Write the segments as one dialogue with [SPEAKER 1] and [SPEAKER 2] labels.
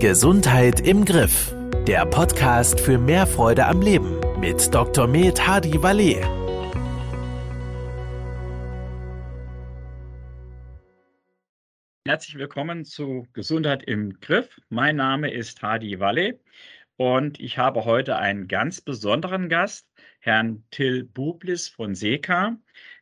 [SPEAKER 1] Gesundheit im Griff. Der Podcast für mehr Freude am Leben mit Dr. Med Hadi Valet.
[SPEAKER 2] Herzlich willkommen zu Gesundheit im Griff. Mein Name ist Hadi Valle und ich habe heute einen ganz besonderen Gast, Herrn Till Bublis von SECA.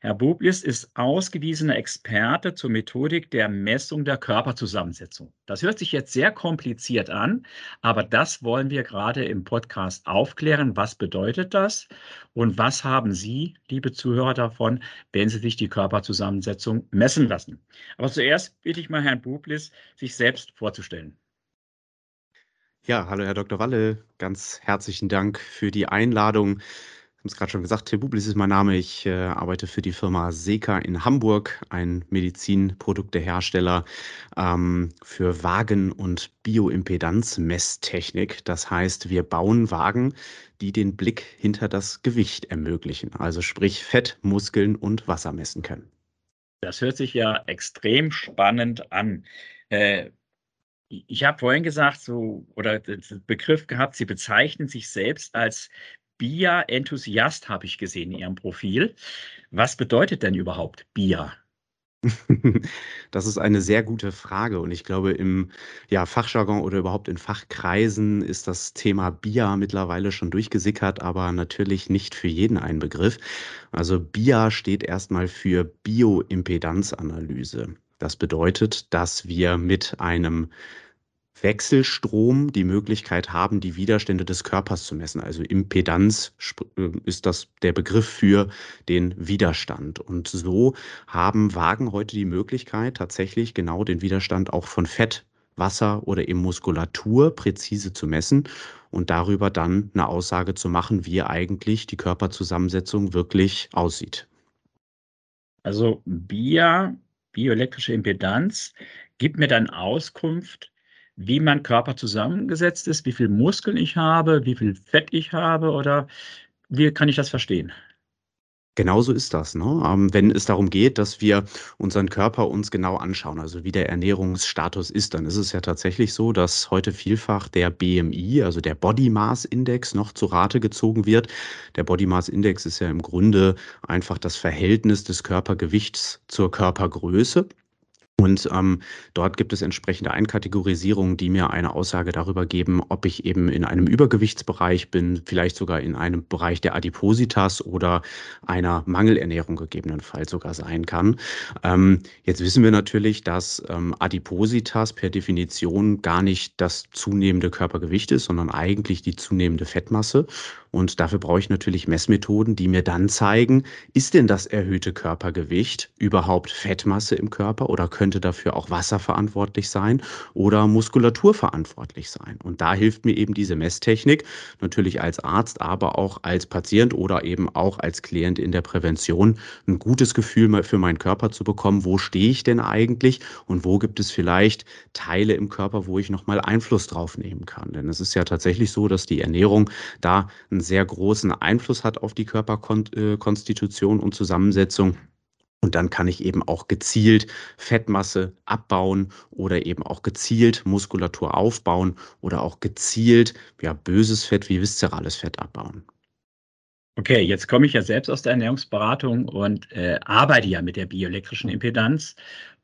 [SPEAKER 2] Herr Bublis ist ausgewiesener Experte zur Methodik der Messung der Körperzusammensetzung. Das hört sich jetzt sehr kompliziert an, aber das wollen wir gerade im Podcast aufklären. Was bedeutet das und was haben Sie, liebe Zuhörer, davon, wenn Sie sich die Körperzusammensetzung messen lassen? Aber zuerst bitte ich mal Herrn Bublis, sich selbst vorzustellen.
[SPEAKER 3] Ja, hallo Herr Dr. Walle, ganz herzlichen Dank für die Einladung haben es gerade schon gesagt, Till Bublis ist mein Name. Ich äh, arbeite für die Firma Seka in Hamburg, ein Medizinproduktehersteller ähm, für Wagen- und Bioimpedanzmesstechnik. Das heißt, wir bauen Wagen, die den Blick hinter das Gewicht ermöglichen, also sprich Fett, Muskeln und Wasser messen können.
[SPEAKER 2] Das hört sich ja extrem spannend an. Äh, ich habe vorhin gesagt, so oder den Begriff gehabt, Sie bezeichnen sich selbst als BIA-Enthusiast habe ich gesehen in Ihrem Profil. Was bedeutet denn überhaupt BIA?
[SPEAKER 3] Das ist eine sehr gute Frage und ich glaube, im ja, Fachjargon oder überhaupt in Fachkreisen ist das Thema BIA mittlerweile schon durchgesickert, aber natürlich nicht für jeden ein Begriff. Also BIA steht erstmal für Bioimpedanzanalyse. Das bedeutet, dass wir mit einem Wechselstrom die Möglichkeit haben, die Widerstände des Körpers zu messen. Also Impedanz äh, ist das der Begriff für den Widerstand. Und so haben Wagen heute die Möglichkeit, tatsächlich genau den Widerstand auch von Fett, Wasser oder eben Muskulatur präzise zu messen und darüber dann eine Aussage zu machen, wie eigentlich die Körperzusammensetzung wirklich aussieht.
[SPEAKER 2] Also BIA, bioelektrische Impedanz, gibt mir dann Auskunft, wie mein Körper zusammengesetzt ist, wie viel Muskeln ich habe, wie viel Fett ich habe oder wie kann ich das verstehen?
[SPEAKER 3] Genauso ist das, ne? Ähm, wenn es darum geht, dass wir unseren Körper uns genau anschauen, also wie der Ernährungsstatus ist, dann ist es ja tatsächlich so, dass heute vielfach der BMI, also der Body Mass Index, noch zu Rate gezogen wird. Der Body Mass Index ist ja im Grunde einfach das Verhältnis des Körpergewichts zur Körpergröße. Und ähm, dort gibt es entsprechende Einkategorisierungen, die mir eine Aussage darüber geben, ob ich eben in einem Übergewichtsbereich bin, vielleicht sogar in einem Bereich der Adipositas oder einer Mangelernährung gegebenenfalls sogar sein kann. Ähm, jetzt wissen wir natürlich, dass ähm, Adipositas per Definition gar nicht das zunehmende Körpergewicht ist, sondern eigentlich die zunehmende Fettmasse. Und dafür brauche ich natürlich Messmethoden, die mir dann zeigen, ist denn das erhöhte Körpergewicht überhaupt Fettmasse im Körper oder könnte dafür auch Wasser verantwortlich sein oder Muskulatur verantwortlich sein? Und da hilft mir eben diese Messtechnik natürlich als Arzt, aber auch als Patient oder eben auch als Klient in der Prävention ein gutes Gefühl für meinen Körper zu bekommen. Wo stehe ich denn eigentlich und wo gibt es vielleicht Teile im Körper, wo ich nochmal Einfluss drauf nehmen kann? Denn es ist ja tatsächlich so, dass die Ernährung da einen sehr großen Einfluss hat auf die Körperkonstitution und Zusammensetzung. Und dann kann ich eben auch gezielt Fettmasse abbauen oder eben auch gezielt Muskulatur aufbauen oder auch gezielt ja, böses Fett wie viszerales Fett abbauen.
[SPEAKER 2] Okay, jetzt komme ich ja selbst aus der Ernährungsberatung und äh, arbeite ja mit der bioelektrischen Impedanz.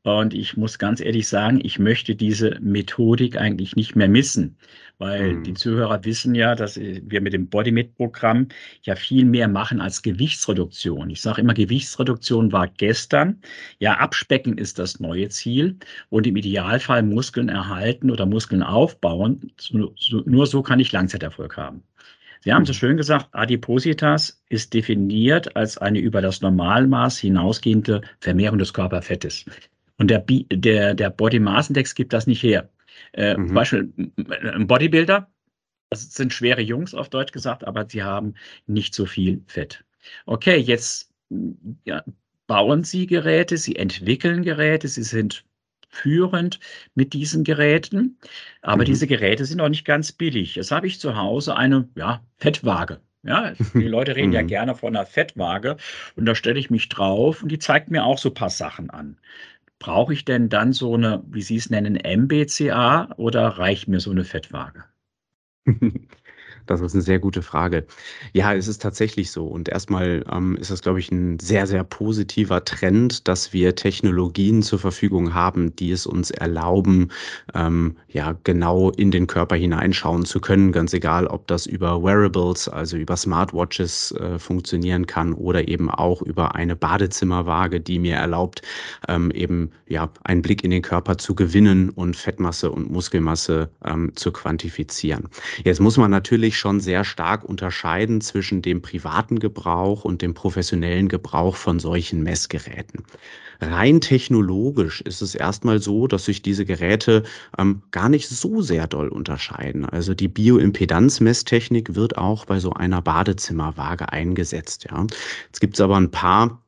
[SPEAKER 2] Und ich muss ganz ehrlich sagen, ich möchte diese Methodik eigentlich nicht mehr missen, weil mhm. die Zuhörer wissen ja, dass wir mit dem BodyMed-Programm ja viel mehr machen als Gewichtsreduktion. Ich sage immer, Gewichtsreduktion war gestern. Ja, Abspecken ist das neue Ziel und im Idealfall Muskeln erhalten oder Muskeln aufbauen. Nur so kann ich Langzeiterfolg haben. Sie haben so mhm. schön gesagt, Adipositas ist definiert als eine über das Normalmaß hinausgehende Vermehrung des Körperfettes. Und der, der, der Body Mass Index gibt das nicht her. Äh, mhm. Zum Beispiel ein Bodybuilder, das sind schwere Jungs auf Deutsch gesagt, aber sie haben nicht so viel Fett. Okay, jetzt ja, bauen Sie Geräte, Sie entwickeln Geräte, Sie sind führend mit diesen Geräten. Aber mhm. diese Geräte sind auch nicht ganz billig. Jetzt habe ich zu Hause eine ja, Fettwaage. Ja, die Leute reden ja mhm. gerne von einer Fettwaage und da stelle ich mich drauf und die zeigt mir auch so ein paar Sachen an. Brauche ich denn dann so eine, wie Sie es nennen, MBCA oder reicht mir so eine Fettwaage?
[SPEAKER 3] Das ist eine sehr gute Frage. Ja, es ist tatsächlich so. Und erstmal ähm, ist das, glaube ich, ein sehr, sehr positiver Trend, dass wir Technologien zur Verfügung haben, die es uns erlauben, ähm, ja, genau in den Körper hineinschauen zu können. Ganz egal, ob das über Wearables, also über Smartwatches äh, funktionieren kann oder eben auch über eine Badezimmerwaage, die mir erlaubt, ähm, eben ja, einen Blick in den Körper zu gewinnen und Fettmasse und Muskelmasse ähm, zu quantifizieren. Jetzt muss man natürlich natürlich schon sehr stark unterscheiden zwischen dem privaten Gebrauch und dem professionellen Gebrauch von solchen Messgeräten. Rein technologisch ist es erstmal so, dass sich diese Geräte ähm, gar nicht so sehr doll unterscheiden. Also die Bioimpedanzmesstechnik wird auch bei so einer Badezimmerwaage eingesetzt. Ja. Jetzt gibt es aber ein paar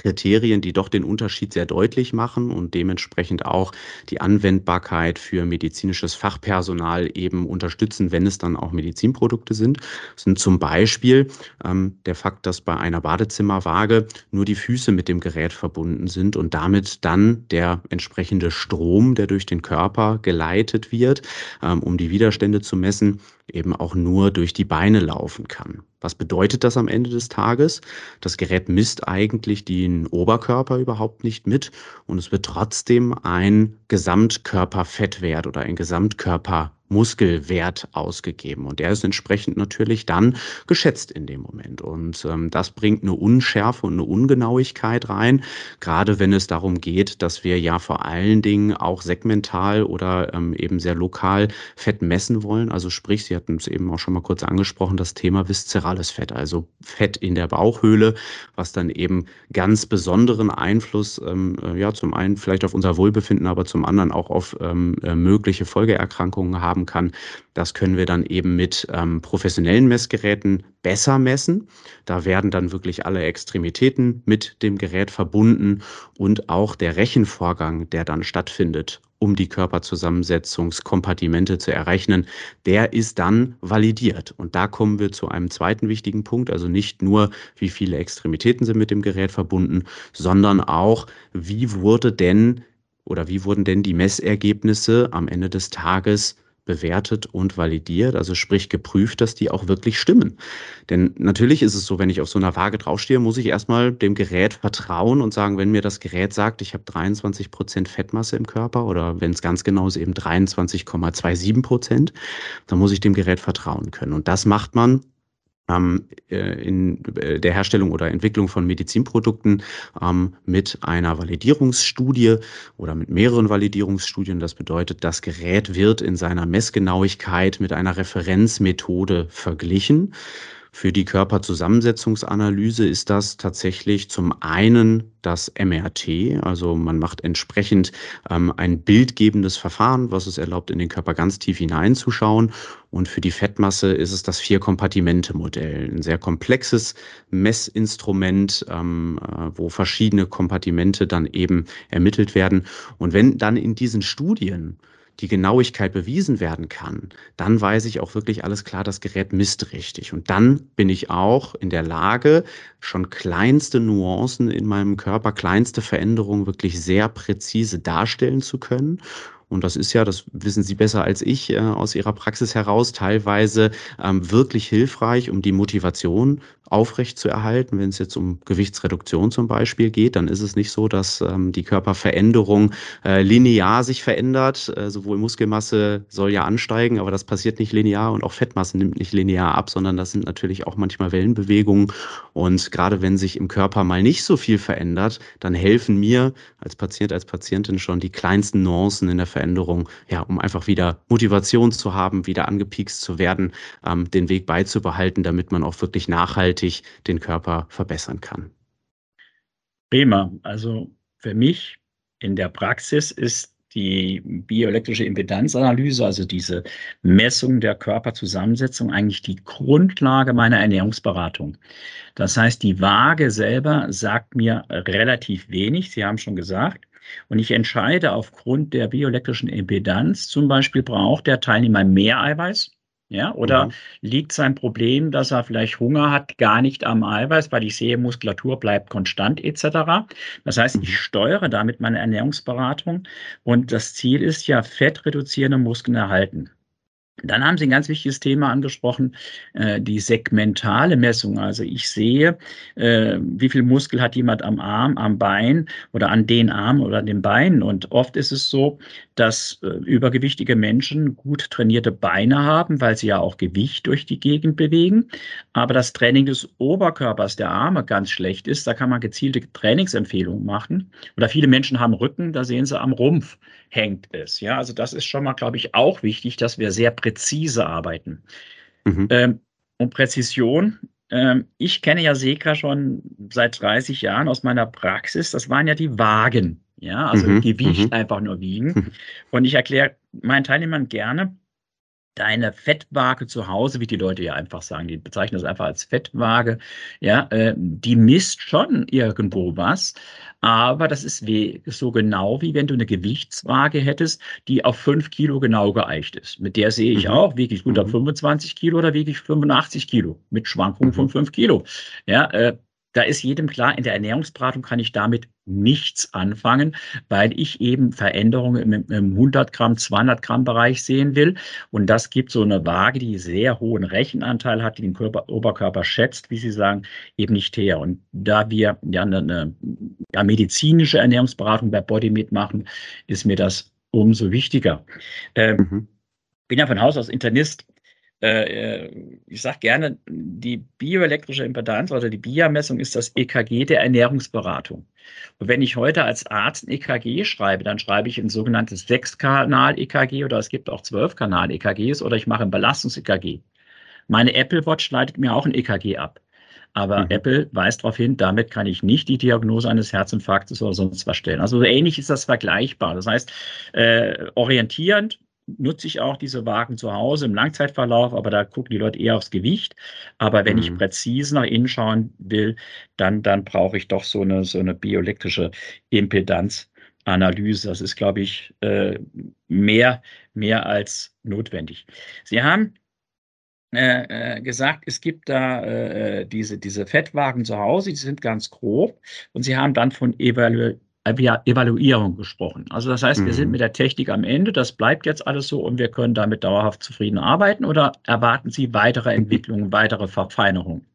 [SPEAKER 3] Kriterien, die doch den Unterschied sehr deutlich machen und dementsprechend auch die Anwendbarkeit für medizinisches Fachpersonal eben unterstützen, wenn es dann auch Medizinprodukte sind, das sind zum Beispiel ähm, der Fakt, dass bei einer Badezimmerwaage nur die Füße mit dem Gerät verbunden sind und damit dann der entsprechende Strom, der durch den Körper geleitet wird, ähm, um die Widerstände zu messen, eben auch nur durch die Beine laufen kann. Was bedeutet das am Ende des Tages? Das Gerät misst eigentlich den Oberkörper überhaupt nicht mit und es wird trotzdem ein Gesamtkörperfettwert oder ein Gesamtkörper Muskelwert ausgegeben. Und der ist entsprechend natürlich dann geschätzt in dem Moment. Und ähm, das bringt eine Unschärfe und eine Ungenauigkeit rein, gerade wenn es darum geht, dass wir ja vor allen Dingen auch segmental oder ähm, eben sehr lokal Fett messen wollen. Also sprich, Sie hatten es eben auch schon mal kurz angesprochen, das Thema viszerales Fett, also Fett in der Bauchhöhle, was dann eben ganz besonderen Einfluss, ähm, äh, ja, zum einen vielleicht auf unser Wohlbefinden, aber zum anderen auch auf ähm, äh, mögliche Folgeerkrankungen haben haben kann. Das können wir dann eben mit ähm, professionellen Messgeräten besser messen. Da werden dann wirklich alle Extremitäten mit dem Gerät verbunden und auch der Rechenvorgang, der dann stattfindet, um die Körperzusammensetzungskompartimente zu errechnen, der ist dann validiert. Und da kommen wir zu einem zweiten wichtigen Punkt, also nicht nur, wie viele Extremitäten sind mit dem Gerät verbunden, sondern auch, wie wurde denn oder wie wurden denn die Messergebnisse am Ende des Tages bewertet und validiert, also sprich geprüft, dass die auch wirklich stimmen. Denn natürlich ist es so, wenn ich auf so einer Waage draufstehe, muss ich erstmal dem Gerät vertrauen und sagen, wenn mir das Gerät sagt, ich habe 23 Prozent Fettmasse im Körper oder wenn es ganz genau ist, eben 23,27 Prozent, dann muss ich dem Gerät vertrauen können. Und das macht man in äh, der Herstellung oder Entwicklung von Medizinprodukten ähm, mit einer Validierungsstudie oder mit mehreren Validierungsstudien. Das bedeutet, das Gerät wird in seiner Messgenauigkeit mit einer Referenzmethode verglichen. Für die Körperzusammensetzungsanalyse ist das tatsächlich zum einen das MRT, also man macht entsprechend ähm, ein bildgebendes Verfahren, was es erlaubt, in den Körper ganz tief hineinzuschauen. Und für die Fettmasse ist es das Vier-Kompartimente-Modell, ein sehr komplexes Messinstrument, ähm, äh, wo verschiedene Kompartimente dann eben ermittelt werden. Und wenn dann in diesen Studien die Genauigkeit bewiesen werden kann, dann weiß ich auch wirklich alles klar, das Gerät misst richtig. Und dann bin ich auch in der Lage, schon kleinste Nuancen in meinem Körper, kleinste Veränderungen wirklich sehr präzise darstellen zu können und das ist ja, das wissen Sie besser als ich äh, aus Ihrer Praxis heraus, teilweise ähm, wirklich hilfreich, um die Motivation aufrecht zu erhalten. Wenn es jetzt um Gewichtsreduktion zum Beispiel geht, dann ist es nicht so, dass ähm, die Körperveränderung äh, linear sich verändert. Äh, sowohl Muskelmasse soll ja ansteigen, aber das passiert nicht linear und auch Fettmasse nimmt nicht linear ab, sondern das sind natürlich auch manchmal Wellenbewegungen. Und gerade wenn sich im Körper mal nicht so viel verändert, dann helfen mir als Patient, als Patientin schon die kleinsten Nuancen in der Veränderung, ja, um einfach wieder Motivation zu haben, wieder angepiekst zu werden, ähm, den Weg beizubehalten, damit man auch wirklich nachhaltig den Körper verbessern kann.
[SPEAKER 2] Prima. Also für mich in der Praxis ist die bioelektrische Impedanzanalyse, also diese Messung der Körperzusammensetzung, eigentlich die Grundlage meiner Ernährungsberatung. Das heißt, die Waage selber sagt mir relativ wenig. Sie haben schon gesagt. Und ich entscheide aufgrund der bioelektrischen Impedanz, zum Beispiel braucht der Teilnehmer mehr Eiweiß Ja, oder
[SPEAKER 3] Mhm.
[SPEAKER 2] liegt sein Problem, dass er vielleicht Hunger hat, gar nicht am Eiweiß, weil ich sehe, Muskulatur bleibt konstant etc. Das heißt,
[SPEAKER 3] Mhm.
[SPEAKER 2] ich steuere damit meine Ernährungsberatung und das Ziel ist ja, fettreduzierende Muskeln erhalten. Dann haben Sie ein ganz wichtiges Thema angesprochen, äh, die segmentale Messung. Also ich sehe, äh, wie viel Muskel hat jemand am Arm, am Bein oder an den Armen oder an den Beinen. Und oft ist es so, dass äh, übergewichtige Menschen gut trainierte Beine haben, weil sie ja auch Gewicht durch die Gegend bewegen. Aber das Training des Oberkörpers, der Arme, ganz schlecht ist. Da kann man gezielte Trainingsempfehlungen machen. Oder viele Menschen haben Rücken, da sehen sie am Rumpf hängt es. Ja, also das ist schon mal, glaube ich, auch wichtig, dass wir sehr präzise arbeiten.
[SPEAKER 3] Mhm.
[SPEAKER 2] Ähm, und Präzision, ähm, ich kenne ja Seka schon seit 30 Jahren aus meiner Praxis. Das waren ja die Wagen. Ja, also
[SPEAKER 3] Mhm,
[SPEAKER 2] Gewicht
[SPEAKER 3] mhm.
[SPEAKER 2] einfach nur wiegen. Und ich erkläre meinen Teilnehmern gerne, deine Fettwaage zu Hause, wie die Leute ja einfach sagen, die bezeichnen das einfach als Fettwaage, ja, äh, die misst schon irgendwo was, aber das ist we- so genau, wie wenn du eine Gewichtswaage hättest, die auf 5 Kilo genau geeicht ist. Mit der sehe ich
[SPEAKER 3] Mhm.
[SPEAKER 2] auch, wiege ich unter
[SPEAKER 3] Mhm.
[SPEAKER 2] 25 Kilo oder wiege ich 85 Kilo mit Schwankungen von
[SPEAKER 3] Mhm.
[SPEAKER 2] 5 Kilo. Ja, äh, da ist jedem klar, in der Ernährungsberatung kann ich damit nichts anfangen, weil ich eben Veränderungen im, im 100 Gramm, 200 Gramm Bereich sehen will. Und das gibt so eine Waage, die sehr hohen Rechenanteil hat, die den Körper, Oberkörper schätzt, wie Sie sagen, eben nicht her. Und da wir ja eine, eine ja, medizinische Ernährungsberatung bei Bodymeat machen, ist mir das umso wichtiger. Ähm,
[SPEAKER 3] Mhm.
[SPEAKER 2] bin ja von Haus aus Internist. Äh, äh, ich sage gerne, die bioelektrische Impedanz oder die BIA-Messung ist das EKG der Ernährungsberatung. Und wenn ich heute als Arzt ein EKG schreibe, dann schreibe ich ein sogenanntes Sechskanal-EKG oder es gibt auch Zwölfkanal-EKGs oder ich mache ein Belastungs-EKG. Meine Apple Watch leitet mir auch ein EKG ab. Aber
[SPEAKER 3] Mhm.
[SPEAKER 2] Apple weist darauf hin, damit kann ich nicht die Diagnose eines Herzinfarktes oder sonst was stellen. Also so ähnlich ist das vergleichbar. Das heißt, äh, orientierend nutze ich auch diese Wagen zu Hause im Langzeitverlauf, aber da gucken die Leute eher aufs Gewicht. Aber wenn ich
[SPEAKER 3] Mhm.
[SPEAKER 2] präzise nach innen schauen will, dann, dann brauche ich doch so eine, so eine bioelektrische Impedanzanalyse. Das ist, glaube ich, äh, mehr, mehr als notwendig. Sie haben äh, äh, gesagt, es gibt da äh, diese, diese Fettwagen zu Hause, die sind ganz grob und Sie haben dann von Evalu- Evaluierung gesprochen. Also das heißt, wir sind
[SPEAKER 3] Mhm.
[SPEAKER 2] mit der Technik am Ende, das bleibt jetzt alles so und wir können damit dauerhaft zufrieden arbeiten oder erwarten Sie weitere Entwicklungen, weitere Verfeinerungen?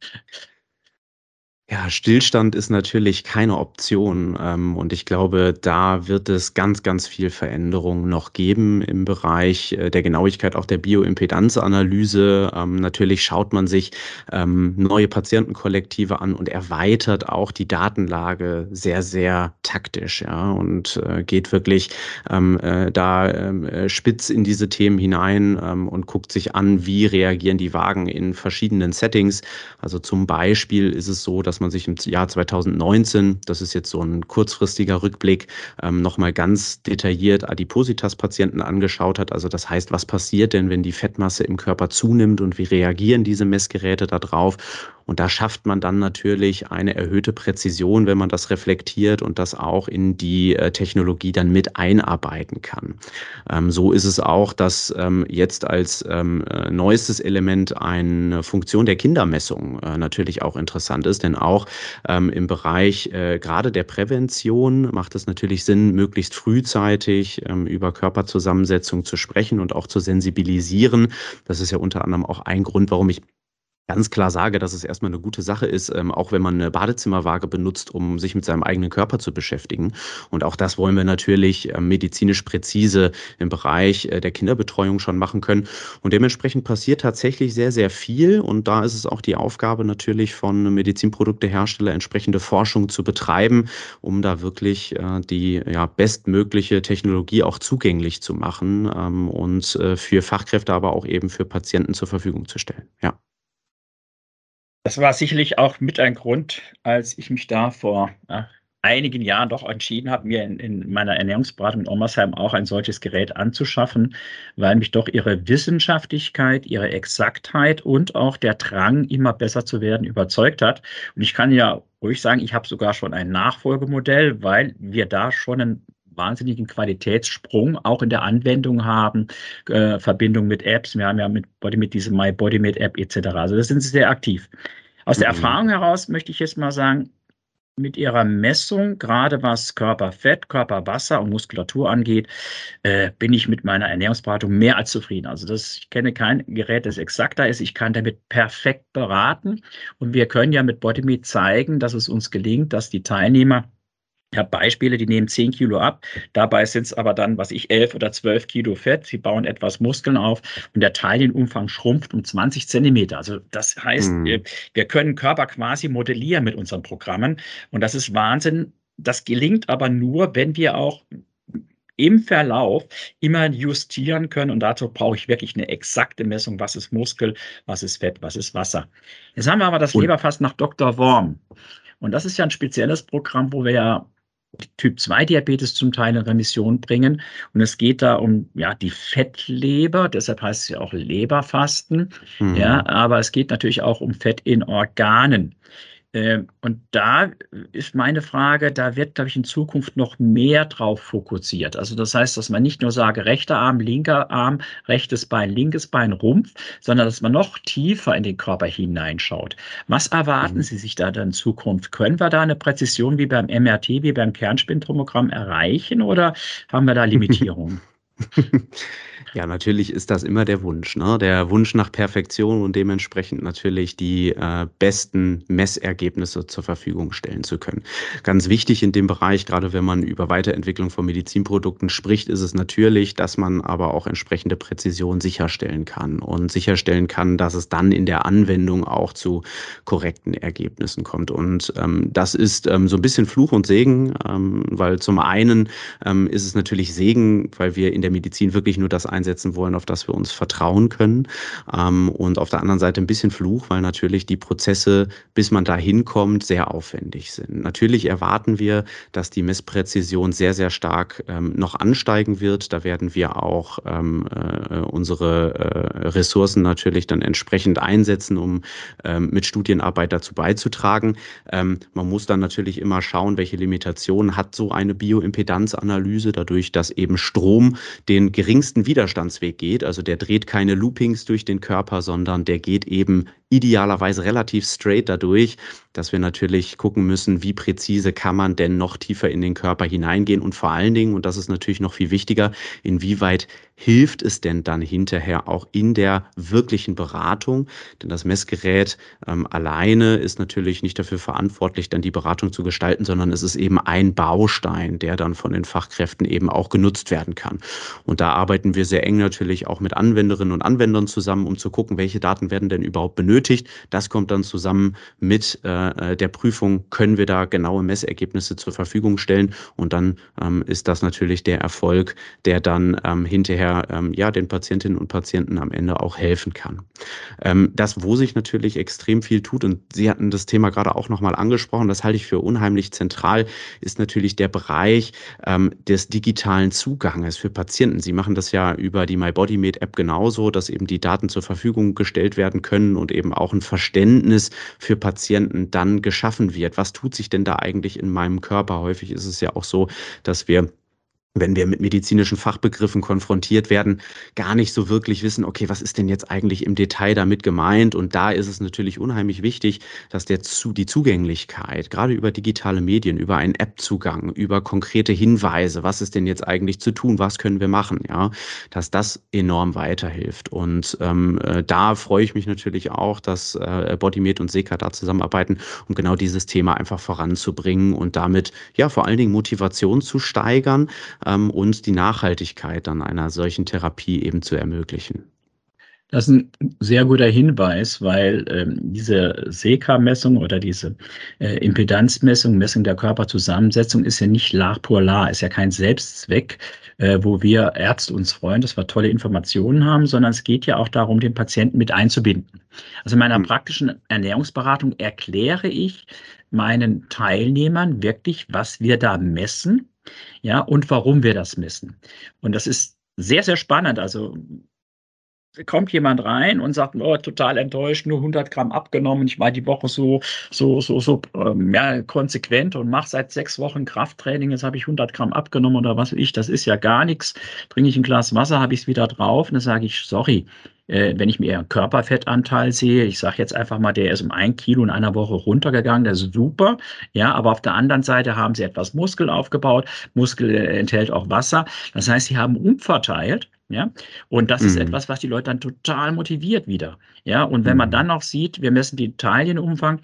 [SPEAKER 3] Ja, Stillstand ist natürlich keine Option. Ähm, und ich glaube, da wird es ganz, ganz viel Veränderung noch geben im Bereich äh, der Genauigkeit auch der Bioimpedanzanalyse. Ähm, natürlich schaut man sich ähm, neue Patientenkollektive an und erweitert auch die Datenlage sehr, sehr taktisch, ja, und äh, geht wirklich äh, da spitz in diese Themen hinein und guckt sich an, wie reagieren die Wagen in verschiedenen Settings. Also zum Beispiel ist es so, dass man sich im Jahr 2019, das ist jetzt so ein kurzfristiger Rückblick, ähm, nochmal ganz detailliert Adipositas-Patienten angeschaut hat. Also das heißt, was passiert denn, wenn die Fettmasse im Körper zunimmt und wie reagieren diese Messgeräte darauf? Und da schafft man dann natürlich eine erhöhte Präzision, wenn man das reflektiert und das auch in die äh, Technologie dann mit einarbeiten kann. Ähm, so ist es auch, dass ähm, jetzt als ähm, äh, neuestes Element eine Funktion der Kindermessung äh, natürlich auch interessant ist, denn auch ähm, im Bereich äh, gerade der Prävention macht es natürlich Sinn, möglichst frühzeitig ähm, über Körperzusammensetzung zu sprechen und auch zu sensibilisieren. Das ist ja unter anderem auch ein Grund, warum ich ganz klar sage, dass es erstmal eine gute Sache ist, ähm, auch wenn man eine Badezimmerwaage benutzt, um sich mit seinem eigenen Körper zu beschäftigen. Und auch das wollen wir natürlich äh, medizinisch präzise im Bereich äh, der Kinderbetreuung schon machen können. Und dementsprechend passiert tatsächlich sehr, sehr viel. Und da ist es auch die Aufgabe natürlich von Medizinproduktehersteller, entsprechende Forschung zu betreiben, um da wirklich äh, die ja, bestmögliche Technologie auch zugänglich zu machen ähm, und äh, für Fachkräfte, aber auch eben für Patienten zur Verfügung zu stellen. Ja.
[SPEAKER 2] Das war sicherlich auch mit ein Grund, als ich mich da vor ja, einigen Jahren doch entschieden habe, mir in, in meiner Ernährungsberatung in Ommersheim auch ein solches Gerät anzuschaffen, weil mich doch ihre Wissenschaftlichkeit, ihre Exaktheit und auch der Drang, immer besser zu werden, überzeugt hat. Und ich kann ja ruhig sagen, ich habe sogar schon ein Nachfolgemodell, weil wir da schon ein wahnsinnigen Qualitätssprung auch in der Anwendung haben, äh, Verbindung mit Apps. Wir haben ja mit Bodymate diese My Bodymate App etc. Also das sind sie sehr aktiv. Aus der mhm. Erfahrung heraus möchte ich jetzt mal sagen, mit ihrer Messung, gerade was Körperfett, Körperwasser und Muskulatur angeht, äh, bin ich mit meiner Ernährungsberatung mehr als zufrieden. Also das, ich kenne kein Gerät, das exakter ist. Ich kann damit perfekt beraten. Und wir können ja mit Bodymeat zeigen, dass es uns gelingt, dass die Teilnehmer ich habe Beispiele, die nehmen 10 Kilo ab. Dabei sind es aber dann, was ich, 11 oder 12 Kilo Fett. Sie bauen etwas Muskeln auf und der Taillenumfang schrumpft um 20 Zentimeter. Also das heißt, mhm. wir können Körper quasi modellieren mit unseren Programmen. Und das ist Wahnsinn. Das gelingt aber nur, wenn wir auch im Verlauf immer justieren können. Und dazu brauche ich wirklich eine exakte Messung, was ist Muskel, was ist Fett, was ist Wasser. Jetzt haben wir aber das Leberfass nach Dr. Worm. Und das ist ja ein spezielles Programm, wo wir ja Typ-2-Diabetes zum Teil in Remission bringen. Und es geht da um ja, die Fettleber, deshalb heißt es ja auch Leberfasten. Mhm. Ja, aber es geht natürlich auch um Fett in Organen. Ähm, und da ist meine Frage, da wird, glaube ich, in Zukunft noch mehr drauf fokussiert. Also das heißt, dass man nicht nur sage, rechter Arm, linker Arm, rechtes Bein, linkes Bein, Rumpf, sondern dass man noch tiefer in den Körper hineinschaut. Was erwarten mhm. Sie sich da dann in Zukunft? Können wir da eine Präzision wie beim MRT, wie beim Kernspintomogramm erreichen oder haben wir da Limitierungen?
[SPEAKER 3] Ja, natürlich ist das immer der Wunsch, ne? Der Wunsch nach Perfektion und dementsprechend natürlich die äh, besten Messergebnisse zur Verfügung stellen zu können. Ganz wichtig in dem Bereich, gerade wenn man über Weiterentwicklung von Medizinprodukten spricht, ist es natürlich, dass man aber auch entsprechende Präzision sicherstellen kann und sicherstellen kann, dass es dann in der Anwendung auch zu korrekten Ergebnissen kommt. Und ähm, das ist ähm, so ein bisschen Fluch und Segen, ähm, weil zum einen ähm, ist es natürlich Segen, weil wir in der Medizin wirklich nur das einsetzen wollen, auf das wir uns vertrauen können. Ähm, und auf der anderen Seite ein bisschen Fluch, weil natürlich die Prozesse, bis man da hinkommt, sehr aufwendig sind. Natürlich erwarten wir, dass die Messpräzision sehr, sehr stark ähm, noch ansteigen wird. Da werden wir auch ähm, äh, unsere äh, Ressourcen natürlich dann entsprechend einsetzen, um ähm, mit Studienarbeit dazu beizutragen. Ähm, man muss dann natürlich immer schauen, welche Limitationen hat so eine Bioimpedanzanalyse, dadurch, dass eben Strom den geringsten Widerstandsweg geht. Also der dreht keine Loopings durch den Körper, sondern der geht eben idealerweise relativ straight dadurch, dass wir natürlich gucken müssen, wie präzise kann man denn noch tiefer in den Körper hineingehen und vor allen Dingen, und das ist natürlich noch viel wichtiger, inwieweit hilft es denn dann hinterher auch in der wirklichen Beratung? Denn das Messgerät ähm, alleine ist natürlich nicht dafür verantwortlich, dann die Beratung zu gestalten, sondern es ist eben ein Baustein, der dann von den Fachkräften eben auch genutzt werden kann. Und da arbeiten wir sehr eng natürlich auch mit Anwenderinnen und Anwendern zusammen, um zu gucken, welche Daten werden denn überhaupt benötigt. Das kommt dann zusammen mit äh, der Prüfung, können wir da genaue Messergebnisse zur Verfügung stellen. Und dann ähm, ist das natürlich der Erfolg, der dann ähm, hinterher der ähm, ja den Patientinnen und Patienten am Ende auch helfen kann. Ähm, das, wo sich natürlich extrem viel tut, und Sie hatten das Thema gerade auch nochmal angesprochen, das halte ich für unheimlich zentral, ist natürlich der Bereich ähm, des digitalen Zuganges für Patienten. Sie machen das ja über die MyBodyMate-App genauso, dass eben die Daten zur Verfügung gestellt werden können und eben auch ein Verständnis für Patienten dann geschaffen wird. Was tut sich denn da eigentlich in meinem Körper? Häufig ist es ja auch so, dass wir wenn wir mit medizinischen Fachbegriffen konfrontiert werden, gar nicht so wirklich wissen, okay, was ist denn jetzt eigentlich im Detail damit gemeint? Und da ist es natürlich unheimlich wichtig, dass der zu, die Zugänglichkeit, gerade über digitale Medien, über einen App-Zugang, über konkrete Hinweise, was ist denn jetzt eigentlich zu tun, was können wir machen, ja, dass das enorm weiterhilft. Und ähm, äh, da freue ich mich natürlich auch, dass äh, Bodymed und Seka da zusammenarbeiten, um genau dieses Thema einfach voranzubringen und damit ja vor allen Dingen Motivation zu steigern ähm, und die Nachhaltigkeit dann einer solchen Therapie eben zu ermöglichen.
[SPEAKER 2] Das ist ein sehr guter Hinweis, weil ähm, diese SECA-Messung oder diese äh, Impedanzmessung, Messung der Körperzusammensetzung ist ja nicht la pour la, ist ja kein Selbstzweck, äh, wo wir Ärzte uns freuen, dass wir tolle Informationen haben, sondern es geht ja auch darum, den Patienten mit einzubinden. Also in meiner mhm. praktischen Ernährungsberatung erkläre ich meinen Teilnehmern wirklich, was wir da messen ja, und warum wir das messen. Und das ist sehr, sehr spannend. Also kommt jemand rein und sagt, oh, total enttäuscht, nur 100 Gramm abgenommen. Ich war die Woche so, so, so, so ähm, ja, konsequent und mache seit sechs Wochen Krafttraining. Jetzt habe ich 100 Gramm abgenommen oder was weiß ich. Das ist ja gar nichts. Trinke ich ein Glas Wasser, habe ich es wieder drauf. Und dann sage ich, sorry, wenn ich mir ihren Körperfettanteil sehe, ich sage jetzt einfach mal, der ist um ein Kilo in einer Woche runtergegangen, das ist super. Ja, aber auf der anderen Seite haben sie etwas Muskel aufgebaut. Muskel äh, enthält auch Wasser. Das heißt, sie haben umverteilt. Ja, und das mhm. ist etwas, was die Leute dann total motiviert wieder. Ja, und wenn mhm. man dann noch sieht, wir messen den Taillenumfang,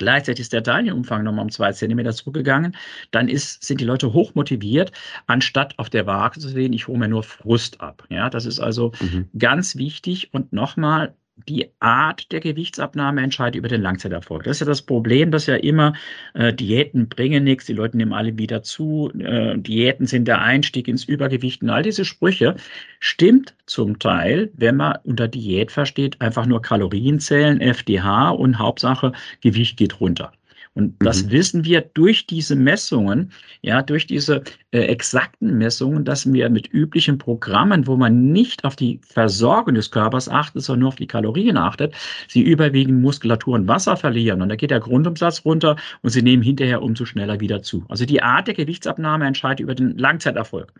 [SPEAKER 2] Gleichzeitig ist der Taillenumfang nochmal um zwei Zentimeter zurückgegangen. Dann ist, sind die Leute hoch motiviert, anstatt auf der Waage zu sehen, ich hole mir nur Frust ab. Ja, das ist also mhm. ganz wichtig. Und nochmal, die Art der Gewichtsabnahme entscheidet über den Langzeiterfolg. Das ist ja das Problem, dass ja immer äh, Diäten bringen nichts, die Leute nehmen alle wieder zu, äh, Diäten sind der Einstieg ins Übergewicht und all diese Sprüche stimmt zum Teil, wenn man unter Diät versteht, einfach nur Kalorien zählen, FDH und Hauptsache Gewicht geht runter. Und das mhm. wissen wir durch diese Messungen, ja, durch diese äh, exakten Messungen, dass wir mit üblichen Programmen, wo man nicht auf die Versorgung des Körpers achtet, sondern nur auf die Kalorien achtet, sie überwiegend Muskulatur und Wasser verlieren. Und da geht der Grundumsatz runter und sie nehmen hinterher umso schneller wieder zu. Also die Art der Gewichtsabnahme entscheidet über den Langzeiterfolg.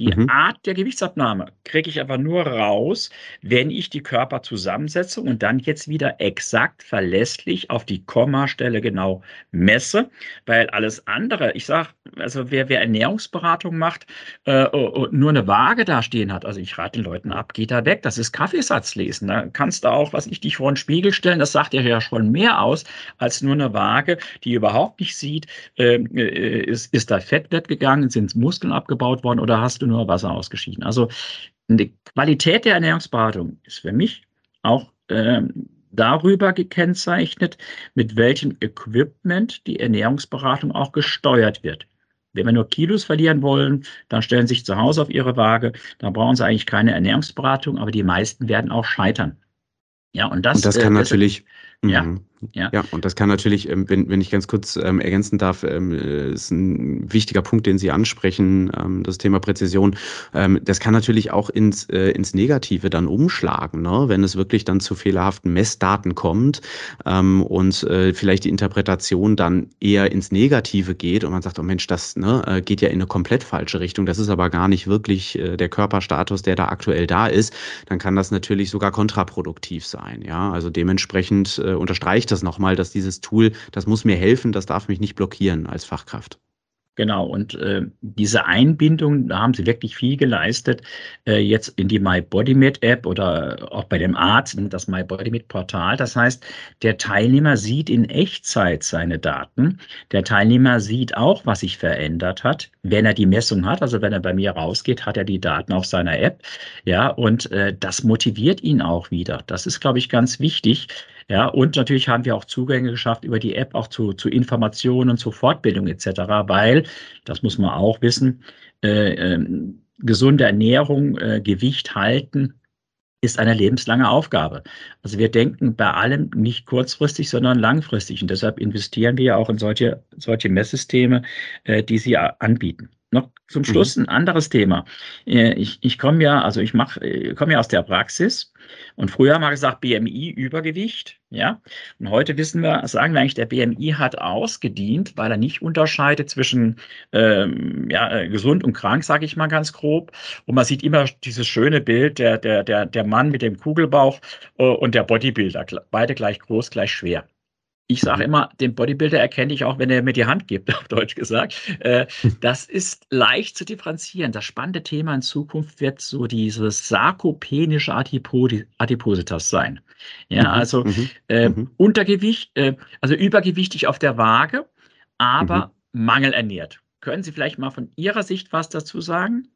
[SPEAKER 2] Die mhm. Art der Gewichtsabnahme kriege ich aber nur raus, wenn ich die Körperzusammensetzung und dann jetzt wieder exakt verlässlich auf die Kommastelle genau messe, weil alles andere, ich sage, also wer, wer Ernährungsberatung macht äh, und nur eine Waage da stehen hat, also ich rate den Leuten ab, geht da weg, das ist Kaffeesatz lesen. Da kannst du auch, was ich dich vor den Spiegel stellen, das sagt dir ja schon mehr aus als nur eine Waage, die überhaupt nicht sieht, ähm, äh, ist, ist da Fett gegangen, sind Muskeln abgebaut worden oder hast du nur Wasser ausgeschieden. Also die Qualität der Ernährungsberatung ist für mich auch ähm, darüber gekennzeichnet, mit welchem Equipment die Ernährungsberatung auch gesteuert wird. Wenn wir nur Kilos verlieren wollen, dann stellen Sie sich zu Hause auf Ihre Waage. Da brauchen Sie eigentlich keine Ernährungsberatung, aber die meisten werden auch scheitern.
[SPEAKER 3] Ja, und das, und das kann äh, natürlich. Ja. Mhm. Ja. ja, und das kann natürlich, ähm, wenn, wenn ich ganz kurz ähm, ergänzen darf, ähm, äh, ist ein wichtiger Punkt, den Sie ansprechen, ähm, das Thema Präzision. Ähm, das kann natürlich auch ins, äh, ins Negative dann umschlagen, ne? wenn es wirklich dann zu fehlerhaften Messdaten kommt ähm, und äh, vielleicht die Interpretation dann eher ins Negative geht und man sagt, oh Mensch, das ne, äh, geht ja in eine komplett falsche Richtung, das ist aber gar nicht wirklich äh, der Körperstatus, der da aktuell da ist, dann kann das natürlich sogar kontraproduktiv sein. Ja, also dementsprechend äh, unterstreicht das nochmal, dass dieses Tool, das muss mir helfen, das darf mich nicht blockieren als Fachkraft.
[SPEAKER 2] Genau, und äh, diese Einbindung, da haben sie wirklich viel geleistet, äh, jetzt in die MyBodyMed-App oder auch bei dem Arzt, das MyBodyMed-Portal. Das heißt, der Teilnehmer sieht in Echtzeit seine Daten. Der Teilnehmer sieht auch, was sich verändert hat, wenn er die Messung hat. Also wenn er bei mir rausgeht, hat er die Daten auf seiner App. Ja, und äh, das motiviert ihn auch wieder. Das ist, glaube ich, ganz wichtig. Ja, und natürlich haben wir auch Zugänge geschafft über die App auch zu, zu Informationen, zu Fortbildung etc., weil, das muss man auch wissen, äh, äh, gesunde Ernährung, äh, Gewicht halten, ist eine lebenslange Aufgabe. Also wir denken bei allem nicht kurzfristig, sondern langfristig. Und deshalb investieren wir auch in solche, solche Messsysteme, äh, die sie anbieten. Noch zum Schluss mhm. ein anderes Thema. Äh, ich, ich komme ja, also ich mache, äh, komme ja aus der Praxis und früher haben wir gesagt BMI Übergewicht, ja. Und heute wissen wir, sagen wir eigentlich, der BMI hat ausgedient, weil er nicht unterscheidet zwischen ähm, ja, äh, gesund und krank, sage ich mal ganz grob. Und man sieht immer dieses schöne Bild der der der der Mann mit dem Kugelbauch und der Bodybuilder, beide gleich groß, gleich schwer ich sage immer, den Bodybuilder erkenne ich auch, wenn er mir die Hand gibt, auf Deutsch gesagt. Äh, das ist leicht zu differenzieren. Das spannende Thema in Zukunft wird so dieses sarkopenische Adipositas sein. Ja, mhm, also mhm. äh, mhm. Untergewicht, äh, also übergewichtig auf der Waage, aber mhm. mangelernährt. Können Sie vielleicht mal von Ihrer Sicht was dazu sagen?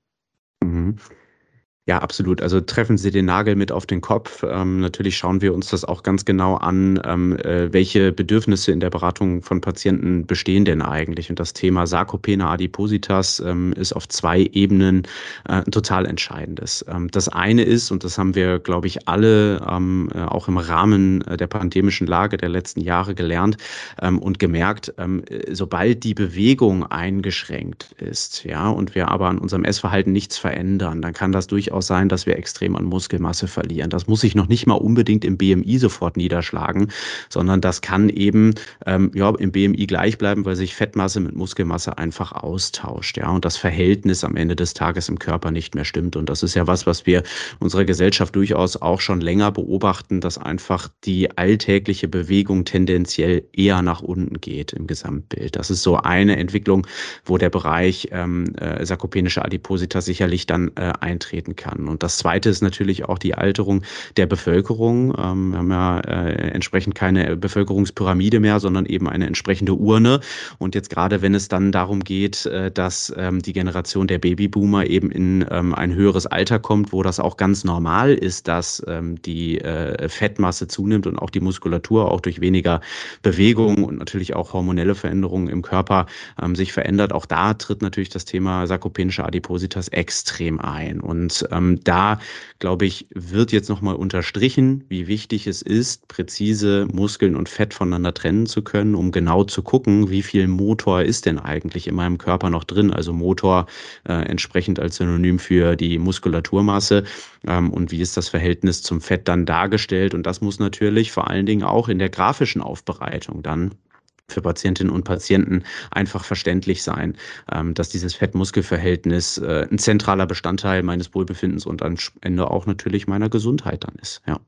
[SPEAKER 3] Ja, absolut. Also treffen Sie den Nagel mit auf den Kopf. Ähm, natürlich schauen wir uns das auch ganz genau an, ähm, äh, welche Bedürfnisse in der Beratung von Patienten bestehen denn eigentlich. Und das Thema Sarcopenia adipositas ähm, ist auf zwei Ebenen äh, total entscheidendes. Ähm, das eine ist, und das haben wir, glaube ich, alle ähm, äh, auch im Rahmen äh, der pandemischen Lage der letzten Jahre gelernt ähm, und gemerkt, sobald die Bewegung eingeschränkt ist, ja, und wir aber an unserem Essverhalten nichts verändern, dann kann das durchaus durchaus sein, dass wir extrem an Muskelmasse verlieren. Das muss sich noch nicht mal unbedingt im BMI sofort niederschlagen, sondern das kann eben ähm, ja, im BMI gleich bleiben, weil sich Fettmasse mit Muskelmasse einfach austauscht. Ja, und das Verhältnis am Ende des Tages im Körper nicht mehr stimmt. Und das ist ja was, was wir unserer Gesellschaft durchaus auch schon länger beobachten, dass einfach die alltägliche Bewegung tendenziell eher nach unten geht im Gesamtbild. Das ist so eine Entwicklung, wo der Bereich ähm, äh, sarkopenische Adipositas sicherlich dann äh, eintreten kann. Und das Zweite ist natürlich auch die Alterung der Bevölkerung. Ähm, wir haben ja äh, entsprechend keine Bevölkerungspyramide mehr, sondern eben eine entsprechende Urne. Und jetzt gerade, wenn es dann darum geht, äh, dass ähm, die Generation der Babyboomer eben in ähm, ein höheres Alter kommt, wo das auch ganz normal ist, dass ähm, die äh, Fettmasse zunimmt und auch die Muskulatur auch durch weniger Bewegung und natürlich auch hormonelle Veränderungen im Körper ähm, sich verändert. Auch da tritt natürlich das Thema sarkopenische Adipositas extrem ein. Und ähm, da, glaube ich, wird jetzt nochmal unterstrichen, wie wichtig es ist, präzise Muskeln und Fett voneinander trennen zu können, um genau zu gucken, wie viel Motor ist denn eigentlich in meinem Körper noch drin. Also Motor äh, entsprechend als Synonym für die Muskulaturmasse ähm, und wie ist das Verhältnis zum Fett dann dargestellt. Und das muss natürlich vor allen Dingen auch in der grafischen Aufbereitung dann für Patientinnen und Patienten einfach verständlich sein, ähm, dass dieses Fett-Muskel-Verhältnis äh, ein zentraler Bestandteil meines Wohlbefindens und am Ende auch natürlich meiner Gesundheit dann ist. Ja.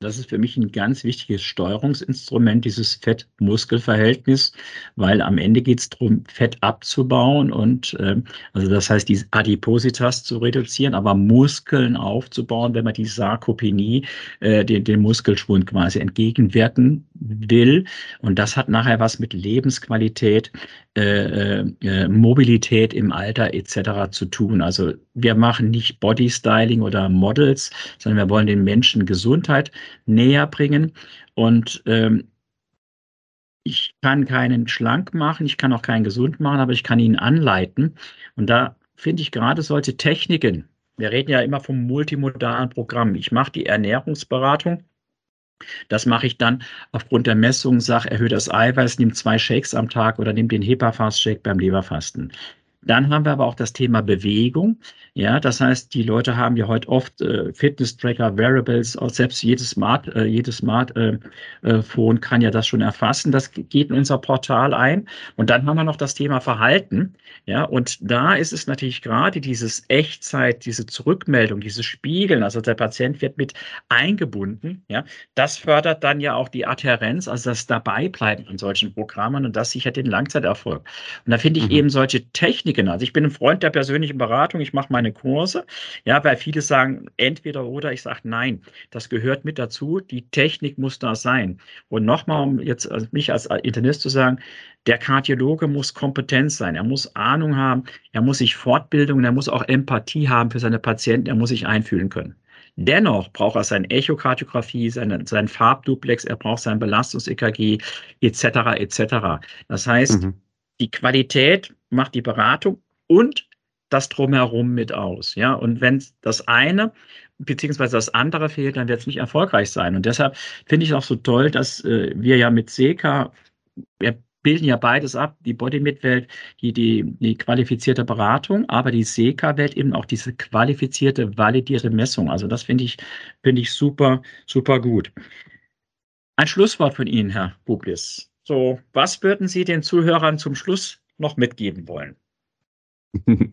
[SPEAKER 2] Das ist für mich ein ganz wichtiges Steuerungsinstrument, dieses Fett-Muskel-Verhältnis, weil am Ende geht es darum, Fett abzubauen und äh, also das heißt, die Adipositas zu reduzieren, aber Muskeln aufzubauen, wenn man die Sarkopenie, äh, den, den Muskelschwund quasi entgegenwerten will. Und das hat nachher was mit Lebensqualität, äh, äh, Mobilität im Alter etc. zu tun. Also wir machen nicht Body Styling oder Models, sondern wir wollen den Menschen Gesundheit näher bringen. Und ähm, ich kann keinen schlank machen, ich kann auch keinen gesund machen, aber ich kann ihn anleiten. Und da finde ich gerade solche Techniken, wir reden ja immer vom multimodalen Programm. Ich mache die Ernährungsberatung. Das mache ich dann aufgrund der Messung, sage, erhöhe das Eiweiß, nimm zwei Shakes am Tag oder nimm den HEPA-Fast-Shake beim Leberfasten. Dann haben wir aber auch das Thema Bewegung. Ja, das heißt, die Leute haben ja heute oft äh, Fitness-Tracker, auch selbst jedes Smart, äh, jedes Smartphone äh, äh kann ja das schon erfassen. Das geht in unser Portal ein. Und dann haben wir noch das Thema Verhalten. Ja, und da ist es natürlich gerade dieses Echtzeit, diese Zurückmeldung, dieses Spiegeln. Also der Patient wird mit eingebunden. Ja, das fördert dann ja auch die Adhärenz, also das Dabeibleiben an solchen Programmen und das sichert den Langzeiterfolg. Und da finde ich mhm. eben solche Techniken. Also ich bin ein Freund der persönlichen Beratung. Ich mache meine Kurse. Ja, weil viele sagen entweder oder. Ich sage nein, das gehört mit dazu. Die Technik muss da sein. Und nochmal, um jetzt mich als Internist zu sagen, der Kardiologe muss kompetent sein. Er muss Ahnung haben. Er muss sich Fortbildung, er muss auch Empathie haben für seine Patienten. Er muss sich einfühlen können. Dennoch braucht er seine Echokardiographie, seine, sein Farbduplex, er braucht sein Belastungs-EKG etc. etc. Das heißt, mhm. die Qualität macht die Beratung und das drumherum mit aus. Ja, und wenn das eine beziehungsweise das andere fehlt, dann wird es nicht erfolgreich sein. Und deshalb finde ich es auch so toll, dass äh, wir ja mit SECA, wir bilden ja beides ab, die Bodymit-Welt, die, die, die qualifizierte Beratung, aber die SECA-Welt eben auch diese qualifizierte, validierte Messung. Also das finde ich, finde ich super, super gut. Ein Schlusswort von Ihnen, Herr Bublis. So, was würden Sie den Zuhörern zum Schluss noch mitgeben wollen?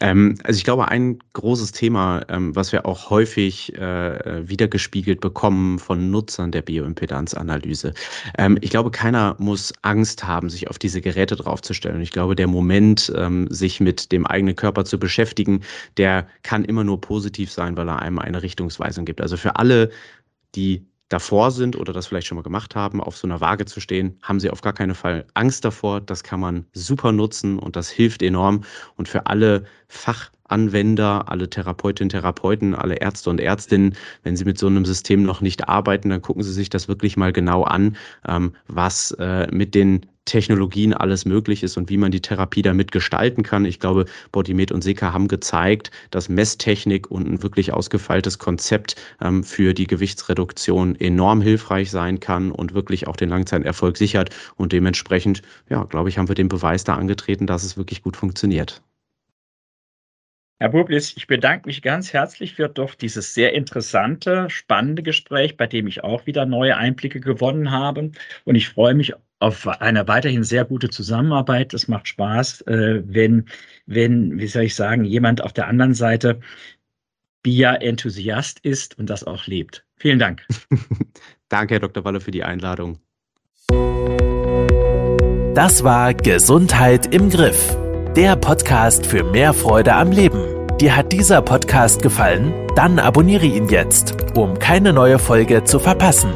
[SPEAKER 3] ähm, also ich glaube, ein großes Thema, ähm, was wir auch häufig äh, wiedergespiegelt bekommen von Nutzern der Bioimpedanzanalyse. Ähm, ich glaube, keiner muss Angst haben, sich auf diese Geräte draufzustellen. Und ich glaube, der Moment, ähm, sich mit dem eigenen Körper zu beschäftigen, der kann immer nur positiv sein, weil er einem eine Richtungsweisung gibt. Also für alle, die davor sind oder das vielleicht schon mal gemacht haben, auf so einer Waage zu stehen, haben sie auf gar keinen Fall Angst davor. Das kann man super nutzen und das hilft enorm. Und für alle Fachanwender, alle Therapeutinnen, Therapeuten, alle Ärzte und Ärztinnen, wenn sie mit so einem System noch nicht arbeiten, dann gucken sie sich das wirklich mal genau an, ähm, was äh, mit den Technologien alles möglich ist und wie man die Therapie damit gestalten kann. Ich glaube, Bodymed und Seka haben gezeigt, dass Messtechnik und ein wirklich ausgefeiltes Konzept ähm, für die Gewichtsreduktion enorm hilfreich sein kann und wirklich auch den Langzeiterfolg sichert. Und dementsprechend, ja, glaube ich, haben wir den Beweis da angetreten, dass es wirklich gut funktioniert.
[SPEAKER 2] Herr Bublis, ich bedanke mich ganz herzlich für doch dieses sehr interessante, spannende Gespräch, bei dem ich auch wieder neue Einblicke gewonnen habe. Und ich freue mich auf eine weiterhin sehr gute Zusammenarbeit. Es macht Spaß, äh, wenn, wenn, wie soll ich sagen, jemand auf der anderen Seite BIA-Enthusiast ist und das auch lebt. Vielen Dank.
[SPEAKER 3] Danke, Herr Dr. Walle, für die Einladung.
[SPEAKER 1] Das war Gesundheit im Griff der Podcast für mehr Freude am Leben. Dir hat dieser Podcast gefallen? Dann abonniere ihn jetzt, um keine neue Folge zu verpassen.